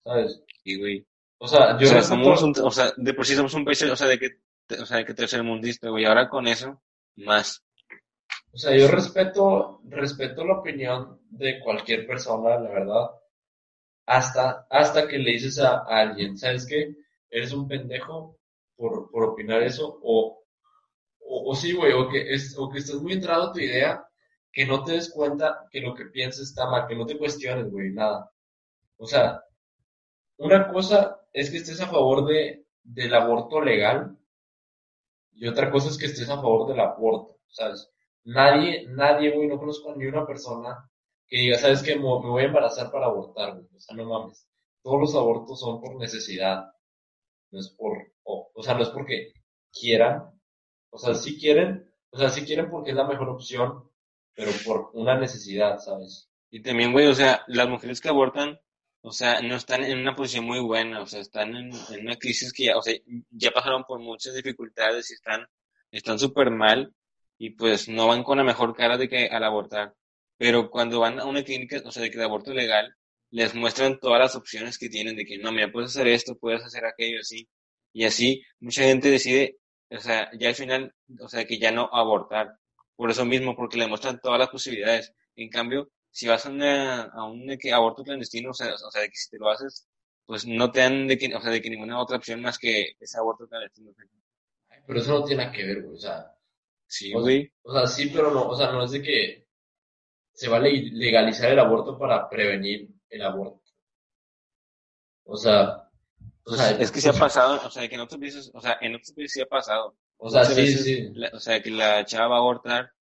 ¿Sabes? Sí, güey. O sea, O yo sea, un, o sea, de por sí somos un país, o sea, de que, o sea, de que tercermundista, güey, ahora con eso, más. O sea, yo respeto, respeto la opinión de cualquier persona, la verdad. Hasta, hasta que le dices a, a alguien, ¿sabes qué? Eres un pendejo por, por opinar eso, o, o, o sí, güey, o que, es, o que estás muy entrado a tu idea, que no te des cuenta que lo que piensas está mal, que no te cuestiones, güey, nada. O sea, una cosa es que estés a favor de, del aborto legal, y otra cosa es que estés a favor del aborto, ¿sabes? Nadie, nadie, güey, no conozco ni una persona que diga, ¿sabes qué? Me, voy a embarazar para abortar, güey. O sea, no mames. Todos los abortos son por necesidad. No es por, o sea, no es porque quieran. O sea, sí quieren, o sea, sí quieren porque es la mejor opción, pero por una necesidad, ¿sabes? Y también, güey, o sea, las mujeres que abortan, o sea, no están en una posición muy buena, o sea, están en, en una crisis que ya, o sea, ya pasaron por muchas dificultades y están, están súper mal y pues no van con la mejor cara de que al abortar. Pero cuando van a una clínica, o sea, de que de aborto legal, les muestran todas las opciones que tienen de que no, mira, puedes hacer esto, puedes hacer aquello, así. Y así, mucha gente decide, o sea, ya al final, o sea, que ya no abortar. Por eso mismo, porque le muestran todas las posibilidades. En cambio, si vas a, una, a un de que aborto clandestino, o sea, o sea, de que si te lo haces, pues no te dan de que, o sea, de que ninguna otra opción más que ese aborto clandestino. Ay, Pero eso no tiene nada que ver, güey. O sea, Sí, O güey. O sea, sí, pero no, o sea, no es de que se va a le- legalizar el aborto para prevenir el aborto. O sea, o Pues sea, es que se ha pasado, o sea, que en otros países, o sea, en otros países sí ha pasado. o sea, sí, sí. la- o sea, que la chava va a abortar,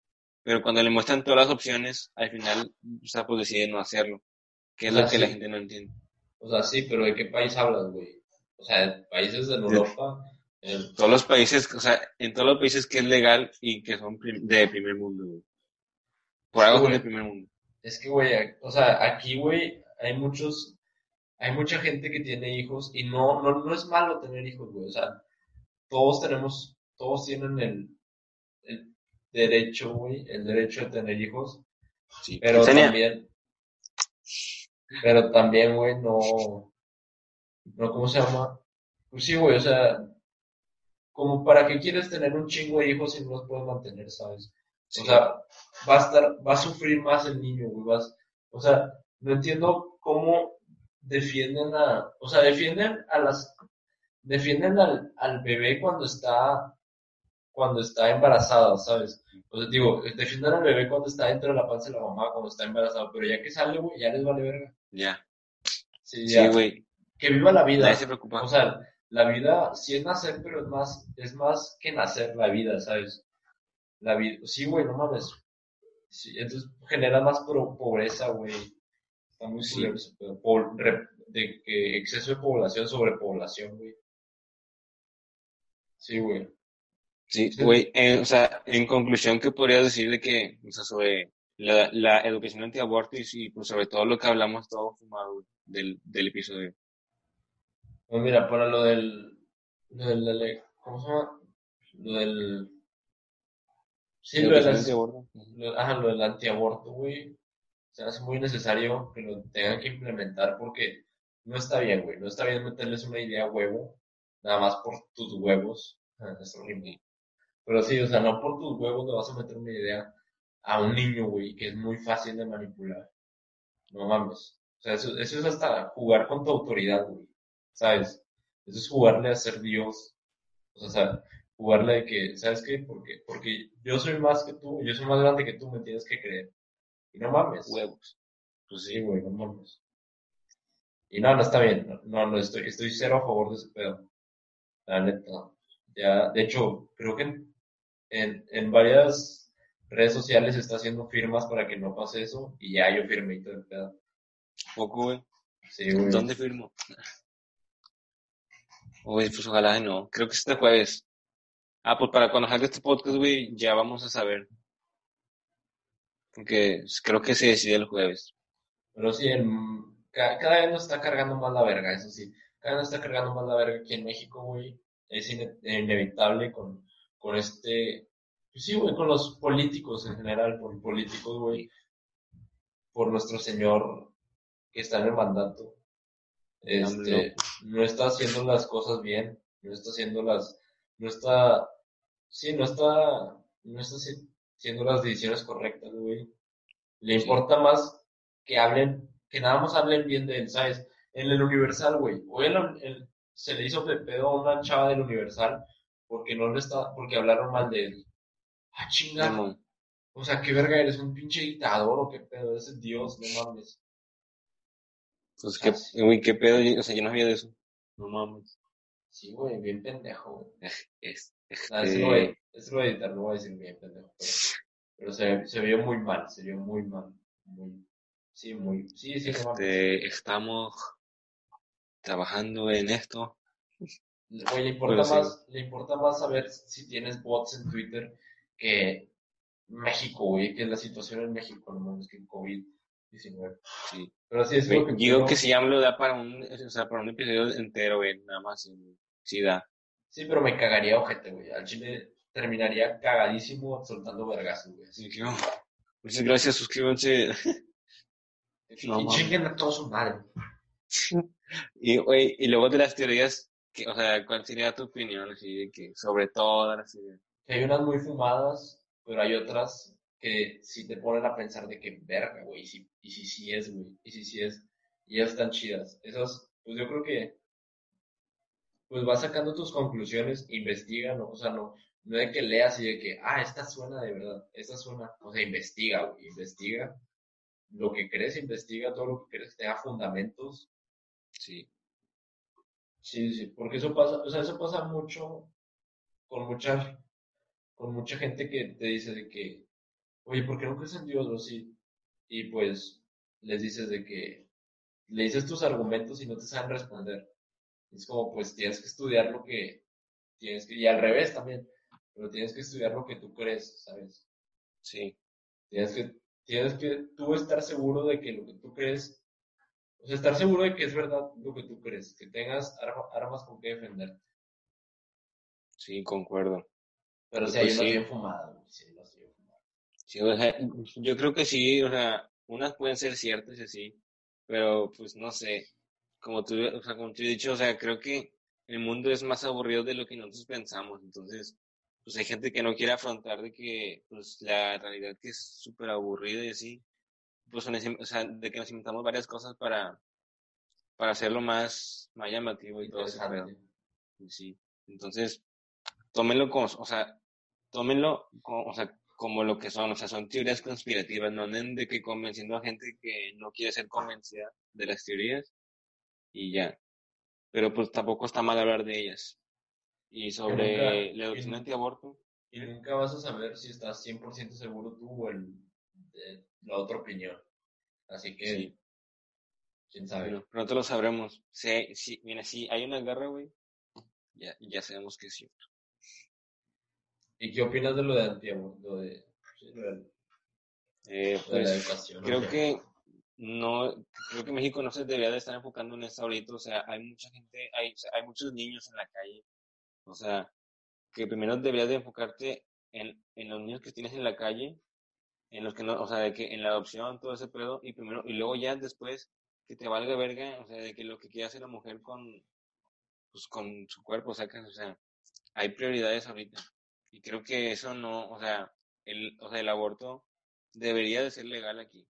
pero cuando le muestran todas las opciones, al final, sea, pues decide no hacerlo. Que es O sea, lo que la sí. gente no entiende. O sea, sí, pero ¿de qué país hablas, güey? O sea, de países de Europa. en- Todos los países, o sea, en todos los países que es legal y que son prim- de primer mundo, güey. Por algo son de primer mundo. Es que, güey, o sea, aquí, güey, hay muchos, hay mucha gente que tiene hijos y no, no, no es malo tener hijos, güey. O sea, todos tenemos, todos tienen el, el derecho, güey, el derecho de tener hijos. Sí. Pero también, pero también, güey, no, no, ¿cómo se llama? Pues sí, güey, o sea, como para qué quieres tener un chingo de hijos si no los puedes mantener, ¿sabes? O sea, va a estar, va a sufrir más el niño, güey, vas, o sea, no entiendo cómo defienden a, o sea, defienden a las, defienden al, al bebé cuando está, cuando está embarazada, ¿sabes? O sea, digo, defienden al bebé cuando está dentro de la panza de la mamá, cuando está embarazada, pero ya que sale, güey, ya les vale verga. Ya. Sí, ya. Sí, güey. Que viva la vida. Nadie se preocupa. O sea, la vida sí es nacer, pero es más, es más que nacer la vida, ¿sabes? La vida, sí, güey, no mames. Sí, entonces genera más pobreza, güey. Está muy sí. por, de que exceso de población, sobrepoblación, güey. Sí, güey. Sí, güey, eh, o sea, en conclusión, ¿qué podrías decir de que, o sea, sobre la, la educación antiaborto y, y pues sobre todo lo que hablamos todo fumado del, del episodio? Pues mira, para lo del, lo del, ¿cómo se llama? Lo del, sí, lo del, antiaborto. Lo, ajá, lo del antiaborto, güey. Se hace muy necesario que lo tengan que implementar porque no está bien, güey. No está bien meterles una idea a huevo, nada más por tus huevos. Es horrible. Pero sí, o sea, no por tus huevos le vas a meter una idea a un niño, güey, que es muy fácil de manipular. No mames. O sea, eso, eso es hasta jugar con tu autoridad, güey. ¿sabes? Eso es jugarle a ser Dios. O sea, jugarle de que, ¿sabes qué? Porque, porque yo soy más que tú, yo soy más grande que tú, me tienes que creer. Y no mames. Huevos. Pues sí, güey, no mames. Y no, no está bien. No, no, estoy, estoy cero a favor de ese pedo. La neta. Ya, de hecho, creo que en, en, varias redes sociales se está haciendo firmas para que no pase eso y ya yo firmé y todo el pedo. Poco, güey. Sí, güey. ¿Dónde firmo? Uy, pues ojalá no. Creo que este jueves. Ah, pues para cuando salga este podcast, güey, ya vamos a saber. Porque creo que se decide el jueves. Pero sí, cada, vez nos está cargando más la verga, eso sí. Cada vez nos está cargando más la verga aquí en México, güey. Es inevitable con, con este... Pues sí, güey, con los políticos en general, por políticos, güey. Por nuestro señor que está en el mandato este, no está haciendo las cosas bien, no está haciendo las, no está, sí, no está, no está haciendo las decisiones correctas, güey. Le importa más que hablen, que nada más hablen bien de él, ¿sabes? En el Universal, güey. Hoy el, se le hizo pedo a una chava del Universal porque no le está, porque hablaron mal de él. Ah, chingada. O sea, qué verga eres, un pinche dictador o qué pedo, ese Dios, no mames. Pues qué, güey, qué pedo, o sea, yo no sabía de eso. No mames. Sí, güey, bien pendejo, güey. Es, ah, este... no, es lo editar, no voy a decir bien pendejo. Pero, se, se vio muy mal, se vio muy mal. Muy, sí, muy, sí, sí, este, Estamos trabajando en esto. Güey, le importa más, le importa más saber si tienes bots en Twitter que México, güey, que la situación en México, no mames, que el COVID. 19. Sí. Pero sí es lo que Digo que si lo da para un, o sea, para un episodio entero, güey, nada más. Sí da. Sí, pero me cagaría ojete, güey. Al chile terminaría cagadísimo soltando vergas, güey. Así que, Muchas gracias, suscríbanse. y chinguen a todos su madre. y, güey, y luego de las teorías, que, o sea, ¿cuál sería tu opinión así de que sobre todas las ideas? Que hay unas muy fumadas, pero hay otras que si te ponen a pensar de que verga, güey, y si, y si sí es, güey, y si sí es, y ya están chidas. Esas, pues yo creo que, pues vas sacando tus conclusiones, investiga, ¿no? O sea, no, no de que leas y de que, ah, esta suena de verdad, esta suena, o sea, investiga, güey, investiga lo que crees, investiga todo lo que crees tenga fundamentos. Sí. Sí, sí, porque eso pasa, o sea, eso pasa mucho con mucha, con mucha gente que te dice de que, oye, ¿por qué no crees en Dios o así? Y pues les dices de que, le dices tus argumentos y no te saben responder. Es como, pues tienes que estudiar lo que tienes que, y al revés también, pero tienes que estudiar lo que tú crees, ¿sabes? Sí. Tienes que, tienes que tú estar seguro de que lo que tú crees, o sea, estar seguro de que es verdad lo que tú crees, que tengas armas con que defenderte. Sí, concuerdo. Pero si hay pues bien fumados, sí, bien fumados. Sí, o sea, yo creo que sí, o sea, unas pueden ser ciertas y así, pero pues no sé, como tú, o sea, como te he dicho, o sea, creo que el mundo es más aburrido de lo que nosotros pensamos, entonces, pues hay gente que no quiere afrontar de que, pues la realidad que es súper aburrida y así, pues o sea, de que nos inventamos varias cosas para, para hacerlo más, más llamativo y todo eso. Sí, entonces, tómenlo como, o sea, tómenlo como, o sea, como lo que son, o sea, son teorías conspirativas, no anden de que convenciendo a gente que no quiere ser convencida de las teorías y ya. Pero pues tampoco está mal hablar de ellas. Y sobre la adopción antiaborto. Y nunca vas a saber si estás 100% seguro tú o el, de la otra opinión. Así que, sí. quién sabe. pronto lo sabremos. Sí, sí, mira, si hay una guerra, güey, ya, ya sabemos que es cierto. ¿Y qué opinas de lo de antiaborto? De, eh, pues, la educación. Creo que no, creo que México no se debería de estar enfocando en esto ahorita. O sea, hay mucha gente, hay, hay muchos niños en la calle. O sea, que primero deberías de enfocarte en, en los niños que tienes en la calle, en los que no, o sea, de que en la adopción, todo ese pedo, y primero, y luego ya después que te valga verga, o sea, de que lo que quiere hacer la mujer con, pues con su cuerpo, sacas, o sea, hay prioridades ahorita. Y creo que eso no, o sea, el, o sea, el aborto debería de ser legal aquí.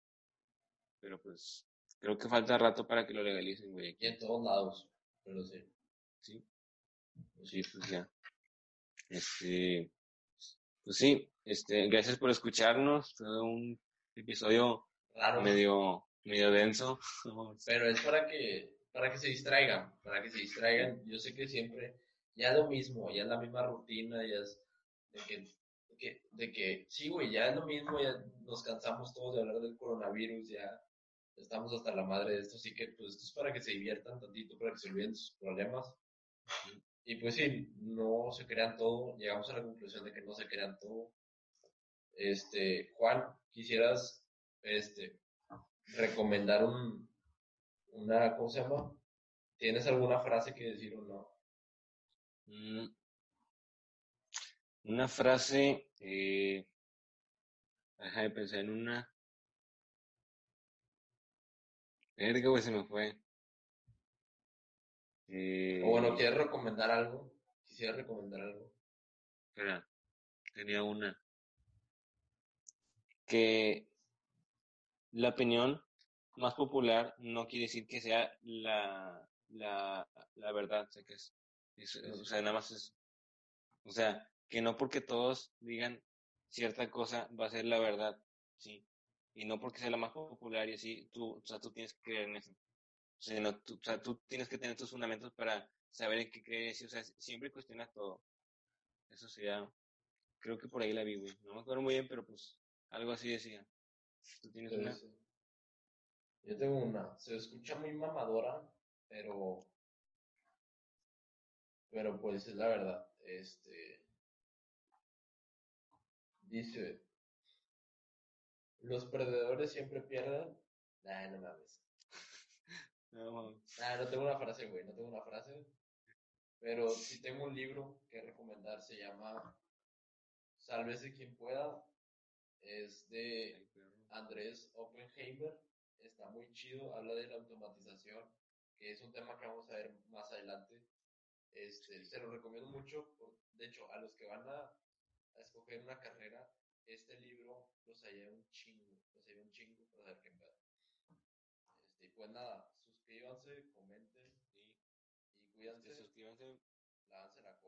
Pero pues, creo que falta rato para que lo legalicen, güey. Aquí en todos lados, pero sí. Sí. Sí, pues ya. Este, pues sí, este, gracias por escucharnos. Fue un episodio medio, medio denso. Pero es para que, para que se distraigan, para que se distraigan. Yo sé que siempre, ya lo mismo, ya es la misma rutina, ya es de que, de que, de que sí, güey, ya es lo mismo, ya nos cansamos todos de hablar del coronavirus, ya estamos hasta la madre de esto, así que pues esto es para que se diviertan tantito, para que se olviden sus problemas. Y pues sí, no se crean todo, llegamos a la conclusión de que no se crean todo. Este, Juan, quisieras este recomendar un una ¿cómo se llama? ¿Tienes alguna frase que decir o no? Mm, una frase, eh, deja de pensar en una. Verga, güey, se me fue. Eh, o bueno, ¿quieres recomendar algo? Quisiera recomendar algo. Espera, tenía una. Que la opinión más popular no quiere decir que sea la, la, la verdad, o sea, que es, o sea, nada más es, o sea, que no porque todos digan cierta cosa va a ser la verdad, sí. Y no porque sea la más popular y así, tú, o sea, tú tienes que creer en eso. O sea, no, tú, o sea, tú tienes que tener tus fundamentos para saber en qué crees, y, o sea, siempre cuestionas todo. Eso sería, creo que por ahí la vi, güey. No me acuerdo muy bien, pero pues algo así decía. ¿Tú tienes una? Yo tengo una. Se escucha muy mamadora, pero. Pero pues es la verdad. Este. Dice, los perdedores siempre pierden. Nah, no mames. no, nah, no tengo una frase, güey, no tengo una frase. Pero sí tengo un libro que recomendar, se llama Sálvese quien pueda. Es de Andrés Oppenheimer. Está muy chido, habla de la automatización, que es un tema que vamos a ver más adelante. Este, se lo recomiendo mucho. de hecho, a los que van a a escoger una carrera, este libro los hallé un chingo, los hallé un chingo para saber qué pedo. Este, pues nada, suscríbanse, comenten y, y cuídense. Suscríbanse. Lávanse la.